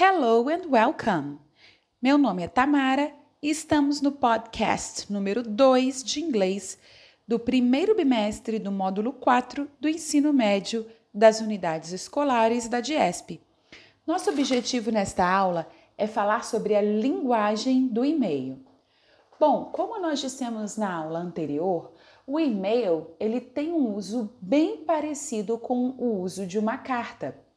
Hello and welcome! Meu nome é Tamara e estamos no podcast número 2 de inglês do primeiro bimestre do módulo 4 do ensino médio das unidades escolares da DIESP. Nosso objetivo nesta aula é falar sobre a linguagem do e-mail. Bom, como nós dissemos na aula anterior, o e-mail ele tem um uso bem parecido com o uso de uma carta.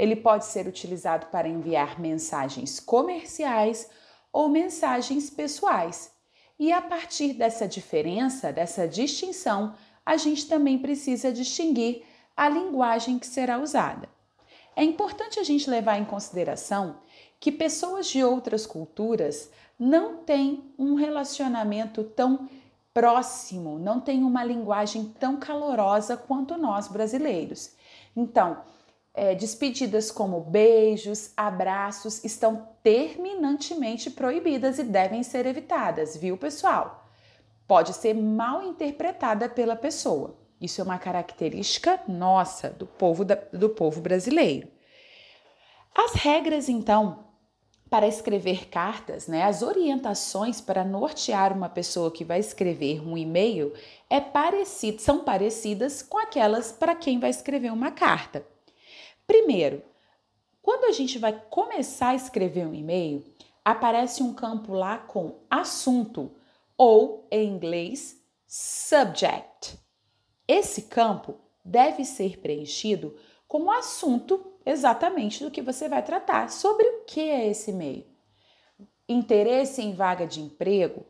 Ele pode ser utilizado para enviar mensagens comerciais ou mensagens pessoais. E a partir dessa diferença, dessa distinção, a gente também precisa distinguir a linguagem que será usada. É importante a gente levar em consideração que pessoas de outras culturas não têm um relacionamento tão próximo, não têm uma linguagem tão calorosa quanto nós brasileiros. Então, é, despedidas como beijos, abraços estão terminantemente proibidas e devem ser evitadas, viu, pessoal? Pode ser mal interpretada pela pessoa. Isso é uma característica nossa, do povo, da, do povo brasileiro. As regras, então, para escrever cartas, né, as orientações para nortear uma pessoa que vai escrever um e-mail é parecido, são parecidas com aquelas para quem vai escrever uma carta. Primeiro, quando a gente vai começar a escrever um e-mail, aparece um campo lá com assunto ou, em inglês, subject. Esse campo deve ser preenchido com o assunto exatamente do que você vai tratar. Sobre o que é esse e-mail? Interesse em vaga de emprego,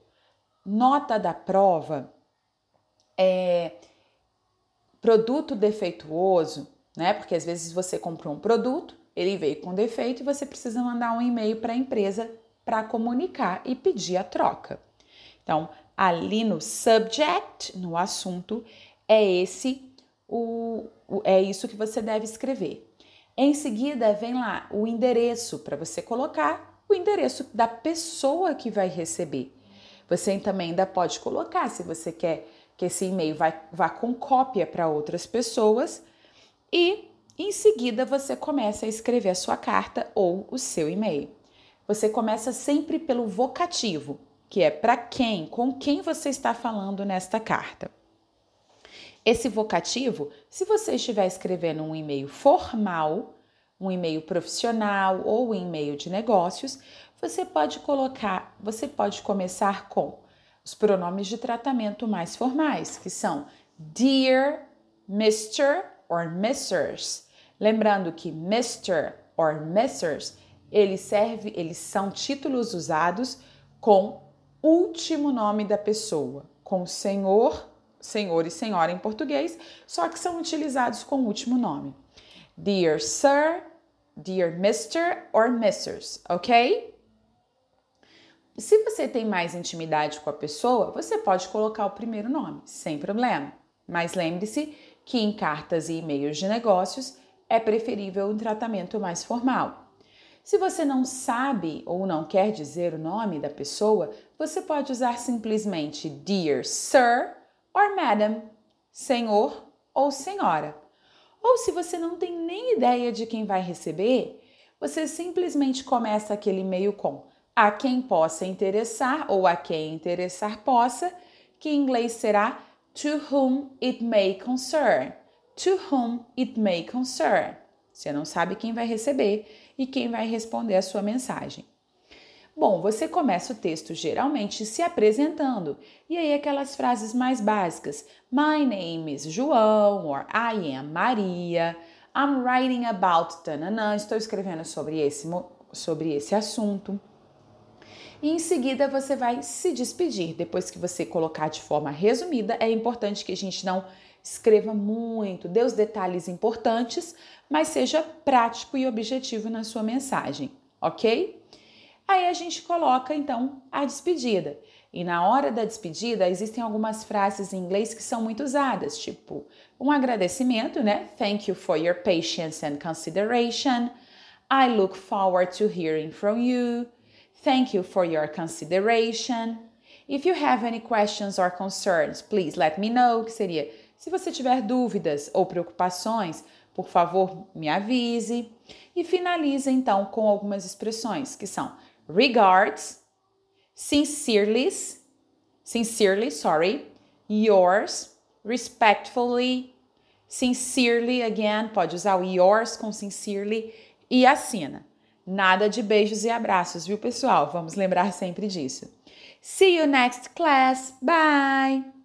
nota da prova, é, produto defeituoso, né? Porque às vezes você comprou um produto, ele veio com defeito e você precisa mandar um e-mail para a empresa para comunicar e pedir a troca. Então, ali no subject, no assunto, é esse o, o é isso que você deve escrever. Em seguida, vem lá o endereço para você colocar o endereço da pessoa que vai receber. Você também ainda pode colocar, se você quer que esse e-mail vá com cópia para outras pessoas, e em seguida você começa a escrever a sua carta ou o seu e-mail. Você começa sempre pelo vocativo, que é para quem, com quem você está falando nesta carta. Esse vocativo, se você estiver escrevendo um e-mail formal, um e-mail profissional ou um e-mail de negócios, você pode colocar, você pode começar com os pronomes de tratamento mais formais, que são dear, Mr or Mrs. Lembrando que Mr. or Mrs. Eles, serve, eles são títulos usados com último nome da pessoa, com senhor, senhor e senhora em português, só que são utilizados com último nome. Dear Sir, Dear Mr. or Mrs., ok? Se você tem mais intimidade com a pessoa, você pode colocar o primeiro nome, sem problema. Mas lembre-se que em cartas e e-mails de negócios é preferível um tratamento mais formal. Se você não sabe ou não quer dizer o nome da pessoa, você pode usar simplesmente Dear Sir or Madam, Senhor ou Senhora. Ou se você não tem nem ideia de quem vai receber, você simplesmente começa aquele e-mail com a quem possa interessar ou a quem interessar possa, que em inglês será to whom it may concern. To whom it may concern. Você não sabe quem vai receber e quem vai responder a sua mensagem. Bom, você começa o texto geralmente se apresentando, e aí aquelas frases mais básicas: My name is João, or I am Maria, I'm writing about tananã, estou escrevendo sobre esse, sobre esse assunto e em seguida você vai se despedir. Depois que você colocar de forma resumida, é importante que a gente não escreva muito, dê os detalhes importantes, mas seja prático e objetivo na sua mensagem, ok? Aí a gente coloca então a despedida. E na hora da despedida existem algumas frases em inglês que são muito usadas, tipo um agradecimento, né? Thank you for your patience and consideration. I look forward to hearing from you. Thank you for your consideration. If you have any questions or concerns, please let me know, que seria se você tiver dúvidas ou preocupações, por favor, me avise. E finaliza então com algumas expressões que são regards, sincerely, sincerely, sorry, yours, respectfully, sincerely, again, pode usar o yours com sincerely e assina. Nada de beijos e abraços, viu, pessoal? Vamos lembrar sempre disso. See you next class. Bye!